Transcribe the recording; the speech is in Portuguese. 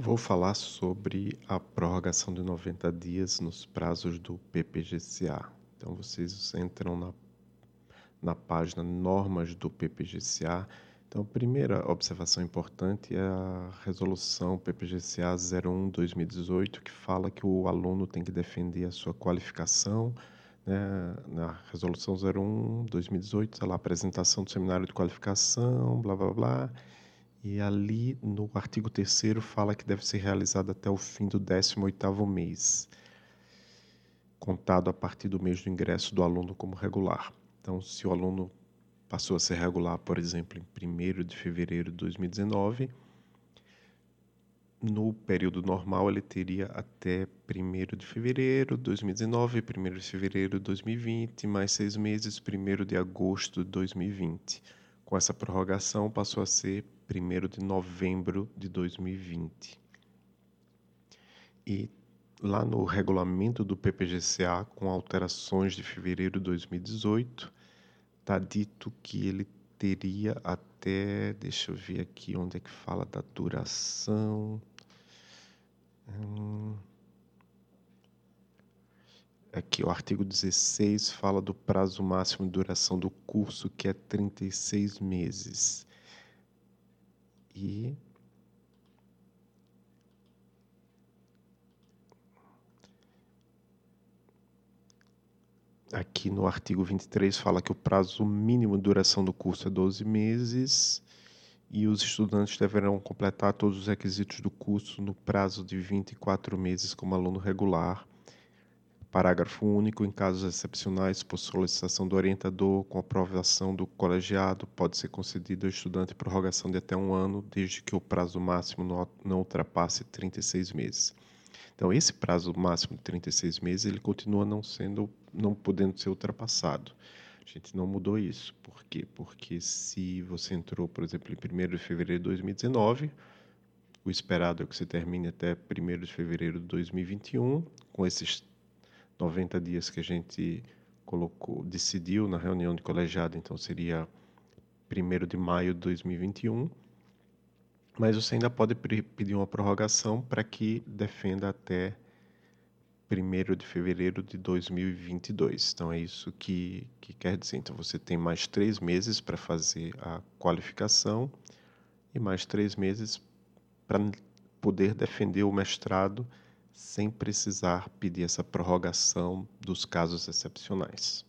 Vou falar sobre a prorrogação de 90 dias nos prazos do PPGCA. Então, vocês entram na, na página Normas do PPGCA. Então, a primeira observação importante é a resolução PPGCA 01-2018, que fala que o aluno tem que defender a sua qualificação. Né? Na resolução 01-2018, está lá a apresentação do seminário de qualificação, blá blá blá e ali no artigo 3 fala que deve ser realizado até o fim do 18º mês, contado a partir do mês do ingresso do aluno como regular. Então, se o aluno passou a ser regular, por exemplo, em 1 de fevereiro de 2019, no período normal ele teria até 1 de fevereiro de 2019, 1 de fevereiro de 2020, mais seis meses, 1 de agosto de 2020. Com essa prorrogação, passou a ser 1 de novembro de 2020. E lá no regulamento do PPGCA, com alterações de fevereiro de 2018, está dito que ele teria até. Deixa eu ver aqui onde é que fala da duração. Aqui, o artigo 16 fala do prazo máximo de duração do curso, que é 36 meses. E aqui no artigo 23 fala que o prazo mínimo de duração do curso é 12 meses e os estudantes deverão completar todos os requisitos do curso no prazo de 24 meses como aluno regular Parágrafo único. Em casos excepcionais, por solicitação do orientador, com aprovação do colegiado, pode ser concedido ao estudante prorrogação de até um ano, desde que o prazo máximo não, ultrapasse 36 meses. Então, esse prazo máximo de 36 meses, ele continua não sendo, não podendo ser ultrapassado. A gente não mudou isso. Por quê? Porque se você entrou, por exemplo, em 1 de fevereiro de 2019, o esperado é que você termine até 1 de fevereiro de 2021, com esses 90 dias que a gente colocou, decidiu na reunião de colegiado, então seria 1 de maio de 2021. Mas você ainda pode pedir uma prorrogação para que defenda até 1 de fevereiro de 2022. Então é isso que, que quer dizer. Então você tem mais três meses para fazer a qualificação e mais três meses para poder defender o mestrado sem precisar pedir essa prorrogação dos casos excepcionais.